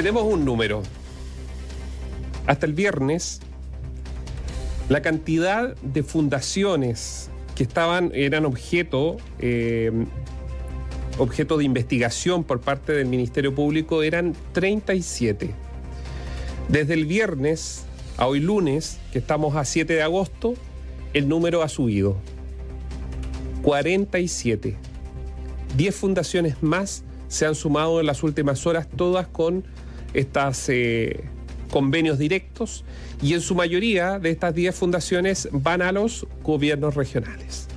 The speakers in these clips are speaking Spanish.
Tenemos un número. Hasta el viernes, la cantidad de fundaciones que estaban, eran objeto, eh, objeto de investigación por parte del Ministerio Público eran 37. Desde el viernes a hoy lunes, que estamos a 7 de agosto, el número ha subido. 47. 10 fundaciones más se han sumado en las últimas horas, todas con estos eh, convenios directos, y en su mayoría de estas 10 fundaciones van a los gobiernos regionales.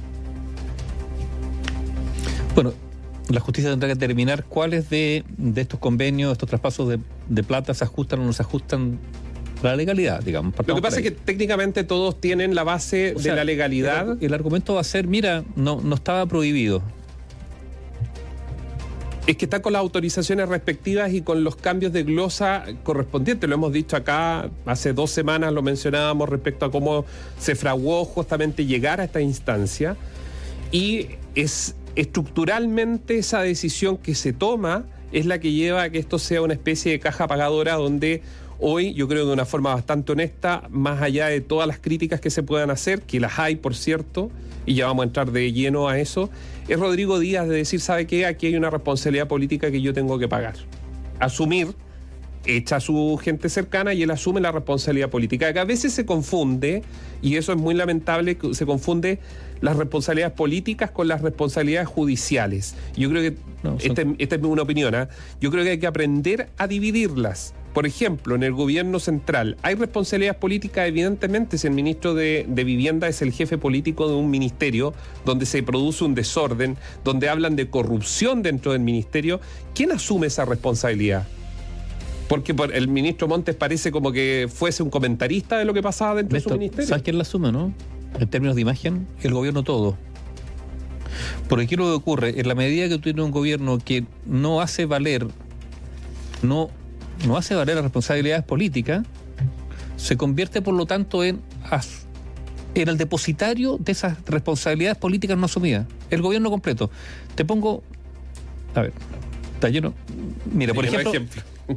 Bueno, la justicia tendrá que determinar cuáles de, estos convenios, estos traspasos de, de plata se ajustan o no se ajustan la legalidad, digamos. Lo que pasa es que técnicamente todos tienen la base de la legalidad. El, argumento va a ser, mira, no, no estaba prohibido. Es que está con las autorizaciones respectivas y con los cambios de glosa correspondientes. Lo hemos dicho acá, hace dos semanas lo mencionábamos respecto a cómo se fraguó justamente llegar a esta instancia. Y es estructuralmente esa decisión que se toma es la que lleva a que esto sea una especie de caja pagadora donde hoy, yo creo de una forma bastante honesta, más allá de todas las críticas que se puedan hacer, que las hay, por cierto, y ya vamos a entrar de lleno a eso, es Rodrigo Díaz de decir, ¿sabe qué? Aquí hay una responsabilidad política que yo tengo que pagar. Asumir echa a su gente cercana y él asume la responsabilidad política. Que a veces se confunde, y eso es muy lamentable, se confunde las responsabilidades políticas con las responsabilidades judiciales. Yo creo que, esta, es mi opinión, ¿ah? yo creo que hay que aprender a dividirlas. Por ejemplo, en el gobierno central hay responsabilidades políticas, evidentemente, si el ministro de, Vivienda es el jefe político de un ministerio donde se produce un desorden, donde hablan de corrupción dentro del ministerio, ¿quién asume esa responsabilidad? Porque el ministro Montes parece como que fuese un comentarista de lo que pasaba dentro de su ministerio. ¿Sabes quién la asume, no? En términos de imagen, el gobierno todo. Porque ¿qué es lo que ocurre? En la medida que tú tienes un gobierno que no hace valer, no no hace valer las responsabilidades políticas, se convierte por lo tanto en, en el depositario de esas responsabilidades políticas no asumidas. El gobierno completo. Te pongo. A ver, está lleno. Mira, por ejemplo.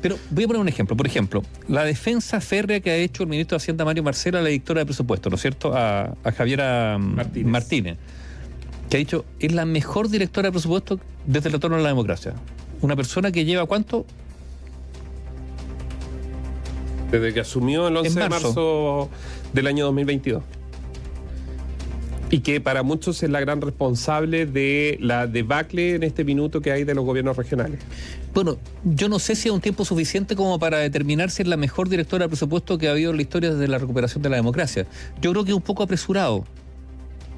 Pero voy a poner un ejemplo. Por ejemplo, la defensa férrea que ha hecho el ministro de Hacienda Mario Marcela a la directora de presupuesto, ¿no es cierto? A, a Javiera Martínez. Martínez. que ha dicho, es la mejor directora de presupuesto desde el retorno a la democracia una persona que lleva cuánto? Desde que asumió el 11 de marzo del año 2022. Y que para muchos es la gran responsable de la debacle en este minuto que hay de los gobiernos regionales. Bueno, yo no sé si es un tiempo suficiente como para determinar si es la mejor directora de presupuesto que ha habido en la historia desde la recuperación de la democracia. Yo creo que es un poco apresurado.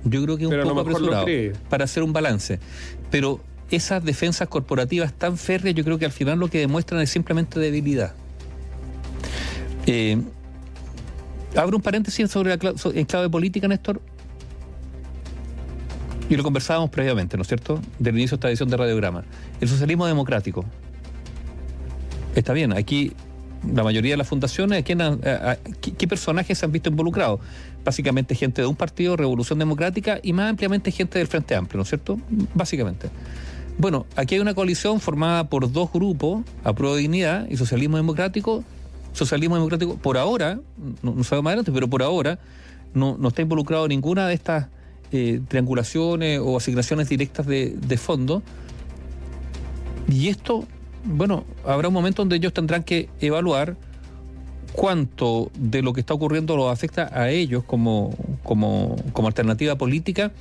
Yo creo que es un poco apresurado para hacer un balance. Pero esas defensas corporativas tan férreas, yo creo que al final lo que demuestran es simplemente debilidad. Eh, abro un paréntesis sobre la clave política, Néstor. Y lo conversábamos previamente, ¿no es cierto? Del inicio de esta edición de Radiograma. El socialismo democrático. Está bien, aquí la mayoría de las fundaciones, ¿qué, personajes se han visto involucrados? Básicamente gente de un partido, Revolución Democrática, y más ampliamente gente del Frente Amplio, ¿no es cierto? Básicamente. Bueno, aquí hay una coalición formada por dos grupos, Apruebo Dignidad y Socialismo Democrático. Socialismo Democrático, por ahora, no, no sabemos más adelante, pero por ahora no, está involucrado ninguna de estas eh, triangulaciones o asignaciones directas de, de fondo. Y esto, bueno, habrá un momento donde ellos tendrán que evaluar cuánto de lo que está ocurriendo los afecta a ellos como, como, como alternativa política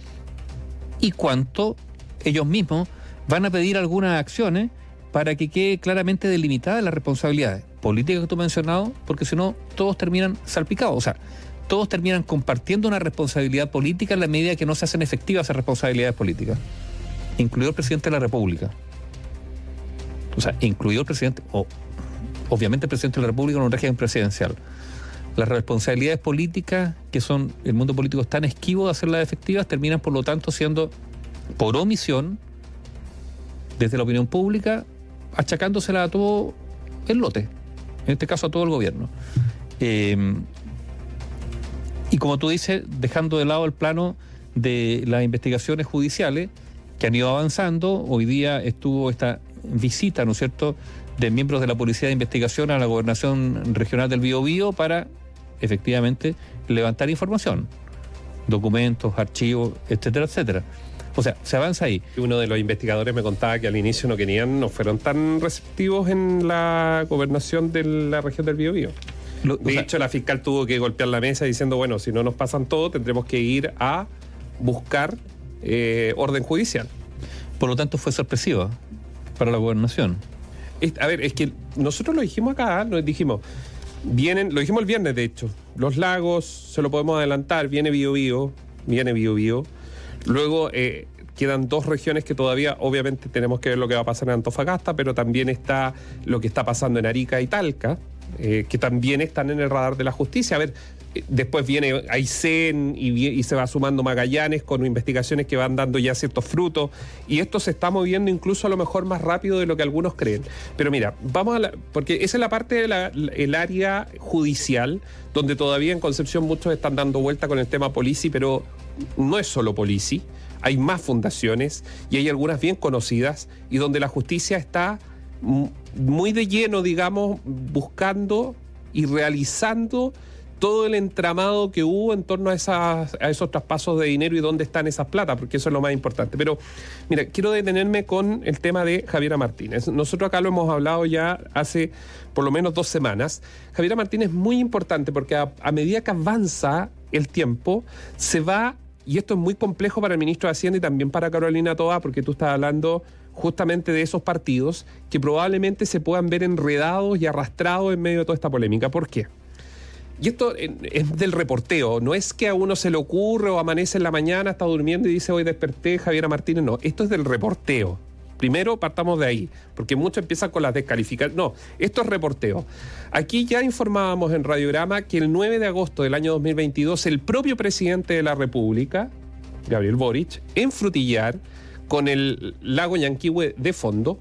y cuánto ellos mismos van a pedir algunas acciones para que quede claramente delimitada las responsabilidades políticas que tú has mencionado, porque si no, todos terminan salpicados. O sea, todos terminan compartiendo una responsabilidad política en la medida que no se hacen efectivas esas responsabilidades políticas, incluido el presidente de la República. O sea, incluido el presidente, o obviamente el presidente de la República en un régimen presidencial. Las responsabilidades políticas, que son el mundo político es tan esquivo de hacerlas efectivas, terminan por lo tanto siendo, por omisión, desde la opinión pública, achacándosela a todo el lote, en este caso a todo el gobierno. Eh, y como tú dices, dejando de lado el plano de las investigaciones judiciales que han ido avanzando, hoy día estuvo esta visita, ¿no es cierto?, de miembros de la Policía de Investigación a la Gobernación Regional del Biobío para efectivamente levantar información, documentos, archivos, etcétera, etcétera. O sea, se avanza ahí. Uno de los investigadores me contaba que al inicio no querían, no fueron tan receptivos en la gobernación de la región del Biobío. de hecho, la fiscal tuvo que golpear la mesa diciendo, bueno, si no nos pasan todo, tendremos que ir a buscar eh, orden judicial. Por lo tanto, fue sorpresiva para la gobernación. a ver, es que nosotros lo dijimos acá, nos dijimos, vienen, lo dijimos el viernes de hecho, los lagos, se lo podemos adelantar, viene Bio Bio, viene Bio Bio. Luego eh, quedan dos regiones que todavía, obviamente, tenemos que ver lo que va a pasar en Antofagasta, pero también está lo que está pasando en Arica y Talca, eh, que también están en el radar de la justicia. A ver, Después viene Aysén y, y, se va sumando Magallanes con investigaciones que van dando ya ciertos frutos. Y esto se está moviendo incluso a lo mejor más rápido de lo que algunos creen. Pero mira, vamos a la. Porque esa es la parte del área judicial, donde todavía en Concepción muchos están dando vuelta con el tema Polici, pero no es solo Polici. Hay más fundaciones y hay algunas bien conocidas y donde la justicia está muy de lleno, digamos, buscando y realizando todo el entramado que hubo en torno a, esas, a esos traspasos de dinero y dónde están esas plata, porque eso es lo más importante. Pero, mira, quiero detenerme con el tema de Javiera Martínez. Nosotros acá lo hemos hablado ya hace por lo menos dos semanas. Javiera Martínez es muy importante porque a, medida que avanza el tiempo, se va, y esto es muy complejo para el ministro de Hacienda y también para Carolina Toa, porque tú estás hablando justamente de esos partidos que probablemente se puedan ver enredados y arrastrados en medio de toda esta polémica. ¿Por qué? Y esto es del reporteo, no es que a uno se le ocurre o amanece en la mañana, está durmiendo y dice hoy desperté Javiera Martínez, no, esto es del reporteo. Primero partamos de ahí, porque muchos empiezan con las descalificaciones. No, esto es reporteo. Aquí ya informábamos en Radiograma que el 9 de agosto del año 2022 el propio presidente de la República, Gabriel Boric, en Frutillar, con el lago Yanquihue de fondo,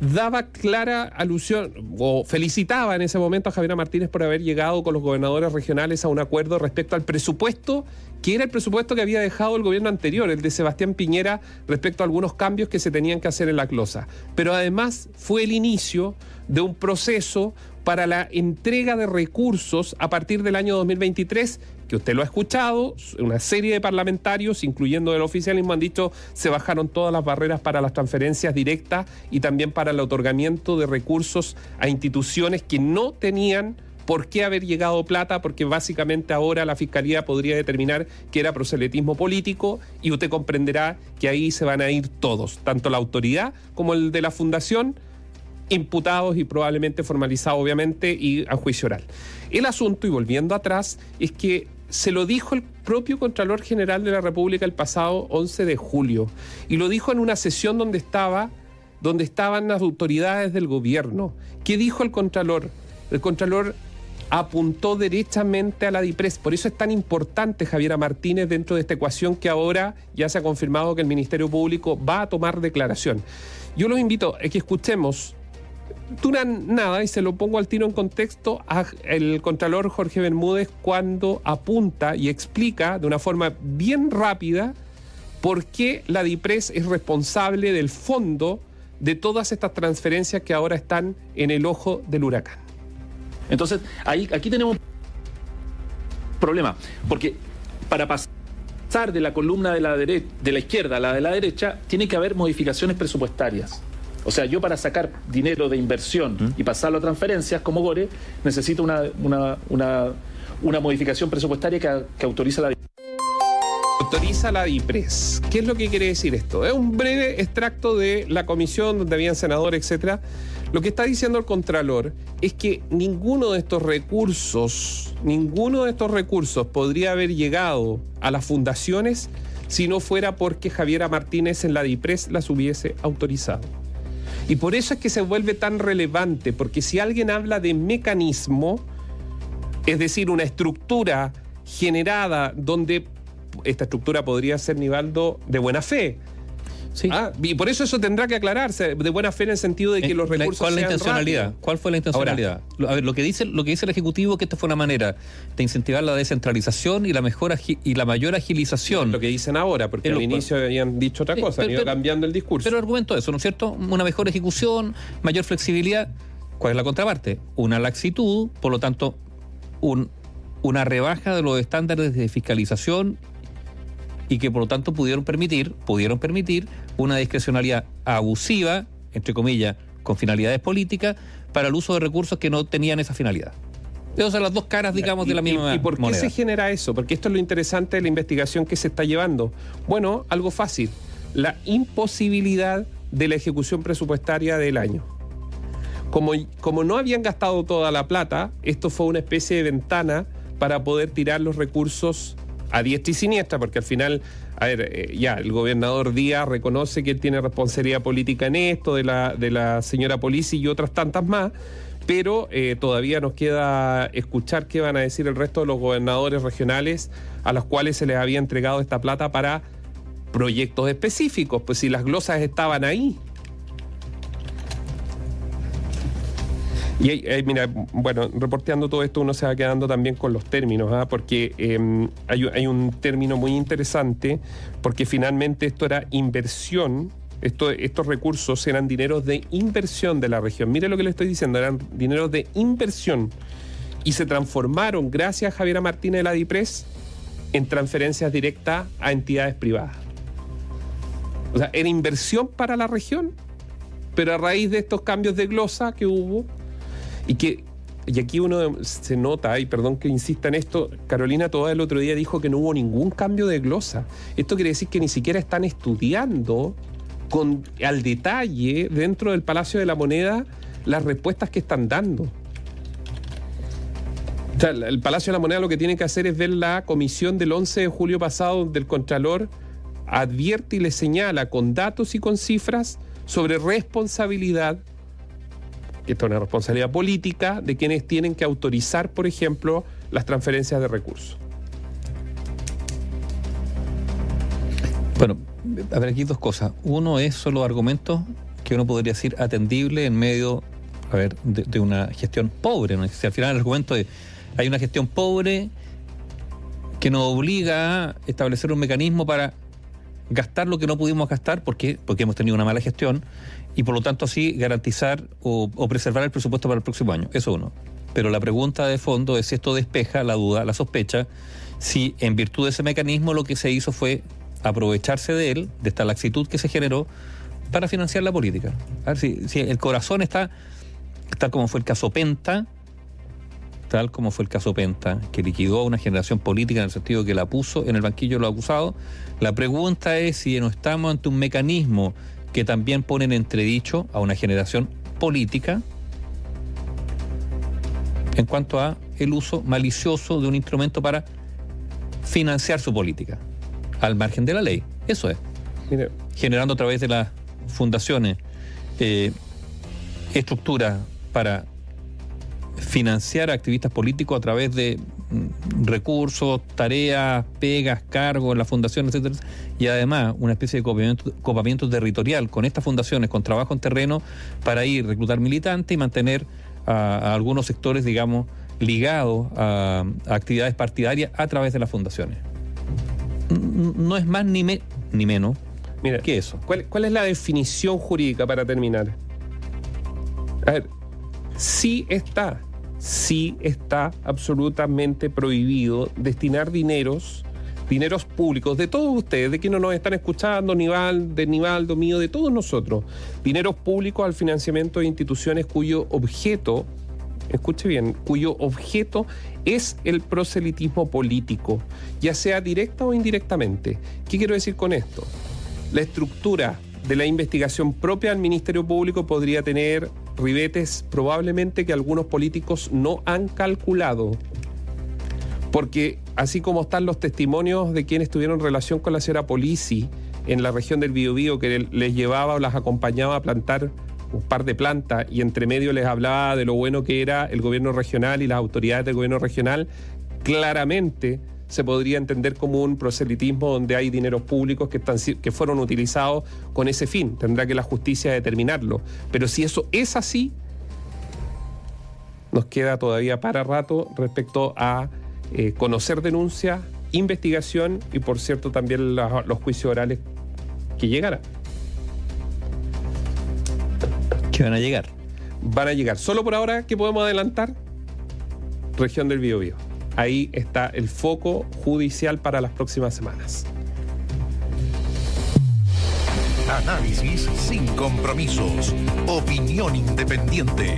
daba clara alusión o felicitaba en ese momento a Javier Martínez por haber llegado con los gobernadores regionales a un acuerdo respecto al presupuesto que era el presupuesto que había dejado el gobierno anterior, el de Sebastián Piñera, respecto a algunos cambios que se tenían que hacer en la closa. Pero además fue el inicio de un proceso para la entrega de recursos a partir del año 2023 que usted lo ha escuchado, una serie de parlamentarios, incluyendo el oficialismo, han dicho se bajaron todas las barreras para las transferencias directas y también para el otorgamiento de recursos a instituciones que no tenían por qué haber llegado plata, porque básicamente ahora la Fiscalía podría determinar que era proselitismo político y usted comprenderá que ahí se van a ir todos, tanto la autoridad como el de la fundación, imputados y probablemente formalizados obviamente y a juicio oral. El asunto, y volviendo atrás, es que se lo dijo el propio Contralor General de la República el pasado 11 de julio. Y lo dijo en una sesión donde estaba donde estaban las autoridades del gobierno. ¿Qué dijo el Contralor? El Contralor apuntó derechamente a la DIPRES. Por eso es tan importante Javiera Martínez dentro de esta ecuación que ahora ya se ha confirmado que el Ministerio Público va a tomar declaración. Yo los invito a que escuchemos duran nada, y se lo pongo al tiro en contexto, el Contralor Jorge Bermúdez cuando apunta y explica de una forma bien rápida por qué la DIPRES es responsable del fondo de todas estas transferencias que ahora están en el ojo del huracán. Entonces, ahí, aquí tenemos un problema, porque para pasar de la columna de la, de la izquierda a la de la derecha, tiene que haber modificaciones presupuestarias. O sea, yo para sacar dinero de inversión y pasarlo a transferencias como Gore, necesito una, una, modificación presupuestaria que, que autoriza la autoriza la DIPRES. ¿Qué es lo que quiere decir esto? Es un breve extracto de la comisión donde habían senadores, etcétera. Lo que está diciendo el Contralor es que ninguno de estos recursos, ninguno de estos recursos podría haber llegado a las fundaciones si no fuera porque Javiera Martínez en la DIPRES las hubiese autorizado. Y por eso es que se vuelve tan relevante, porque si alguien habla de mecanismo, es decir, una estructura generada donde esta estructura podría ser, Nivaldo, de buena fe. Sí. Ah, y por eso eso tendrá que aclararse de buena fe en el sentido de que Eh, los recursos ¿Cuál es la sean intencionalidad? ¿Cuál fue la intencionalidad? A ver, lo que dice lo que dice el ejecutivo es que esta fue una manera de incentivar la descentralización y la mejor y la mayor agilización. Lo que dicen ahora, porque al inicio habían dicho otra cosa, pero- han ido pero- cambiando el discurso. Pero argumento eso, ¿no es cierto? Una mejor ejecución, mayor flexibilidad. ¿Cuál es la contraparte? Una laxitud, por lo tanto, un- una rebaja de los estándares de fiscalización y que por lo tanto pudieron permitir, pudieron permitir una discrecionalidad abusiva, entre comillas, con finalidades políticas, para el uso de recursos que no tenían esa finalidad. Esas son las dos caras, digamos, ¿Y- de la misma ¿Y, por qué moneda. se genera eso? Porque esto es lo interesante de la investigación que se está llevando. Bueno, algo fácil. La imposibilidad de la ejecución presupuestaria del año. Como, como no habían gastado toda la plata, esto fue una especie de ventana para poder tirar los recursos a diestra y siniestra, porque al final, a ver, eh, ya, el gobernador Díaz reconoce que él tiene responsabilidad política en esto, de la, de la señora Polici y otras tantas más, pero eh, todavía nos queda escuchar qué van a decir el resto de los gobernadores regionales a los cuales se les había entregado esta plata para proyectos específicos, pues si las glosas estaban ahí. Y ahí, mira, bueno, reporteando todo esto uno se va quedando también con los términos, ¿ah? porque eh, hay, un- término muy interesante, porque finalmente esto era inversión, esto, estos recursos eran dineros de inversión de la región. Mire lo que le estoy diciendo, eran dineros de inversión y se transformaron, gracias a Javiera Martínez de la DIPRES, en transferencias directas a entidades privadas. O sea, era inversión para la región, pero a raíz de estos cambios de glosa que hubo, y que y aquí uno se nota, y perdón que insista en esto, Carolina Toda el otro día dijo que no hubo ningún cambio de glosa. Esto quiere decir que ni siquiera están estudiando con, al detalle dentro del Palacio de la Moneda las respuestas que están dando. El Palacio de la Moneda lo que tiene que hacer es ver la comisión del 11 de julio pasado del Contralor advierte y le señala con datos y con cifras sobre responsabilidad que esto es una responsabilidad política de quienes tienen que autorizar, por ejemplo, las transferencias de recursos. Bueno, a ver, aquí dos cosas. Uno es solo argumentos que uno podría decir atendible en medio, a ver, de, una gestión pobre. Si al final el argumento es, hay una gestión pobre que nos obliga a establecer un mecanismo para gastar lo que no pudimos gastar porque, porque hemos tenido una mala gestión y por lo tanto así garantizar o, o preservar el presupuesto para el próximo año. Eso uno. Pero la pregunta de fondo es si esto despeja la duda, la sospecha, si en virtud de ese mecanismo lo que se hizo fue aprovecharse de él, de esta laxitud que se generó, para financiar la política. A ver si, si el corazón está, tal como fue el caso Penta, tal como fue el caso Penta, que liquidó a una generación política en el sentido que la puso en el banquillo de los acusados. La pregunta es si no estamos ante un mecanismo que también pone en entredicho a una generación política en cuanto a el uso malicioso de un instrumento para financiar su política, al margen de la ley. Eso es, generando a través de las fundaciones eh, estructuras para financiar a activistas políticos a través de mm, recursos, tareas, pegas, cargos en las fundaciones, etcétera, y además una especie de copamiento, copamiento territorial con estas fundaciones, con trabajo en terreno, para ir reclutar militantes y mantener a, a algunos sectores, digamos, ligados a, a actividades partidarias a través de las fundaciones. No es más ni, me- ni menos mire, que eso. ¿cuál, cuál es la definición jurídica para terminar? A ver, sí está, sí está absolutamente prohibido destinar dineros, dineros públicos de todos ustedes, de quienes nos están escuchando, Nival, de Nivaldo, mío, de todos nosotros, dineros públicos al financiamiento de instituciones cuyo objeto, escuche bien, cuyo objeto es el proselitismo político, ya sea directa o indirectamente. ¿Qué quiero decir con esto? La estructura de la investigación propia del Ministerio Público podría tener ribetes probablemente que algunos políticos no han calculado. Porque así como están los testimonios de quienes tuvieron relación con la señora Polisi en la región del Biobío que les llevaba o las acompañaba a plantar un par de plantas y entre medio les hablaba de lo bueno que era el gobierno regional y las autoridades del gobierno regional, claramente se podría entender como un proselitismo donde hay dineros públicos que, están, que fueron utilizados con ese fin. Tendrá que la justicia determinarlo. Pero si eso es así, nos queda todavía para rato respecto a eh, conocer denuncias, investigación y, por cierto, también los juicios orales que llegarán. Que van a llegar. Van a llegar. Solo por ahora, ¿qué podemos adelantar? Región del Biobío. Ahí está el foco judicial para las próximas semanas. Análisis sin compromisos. Opinión independiente.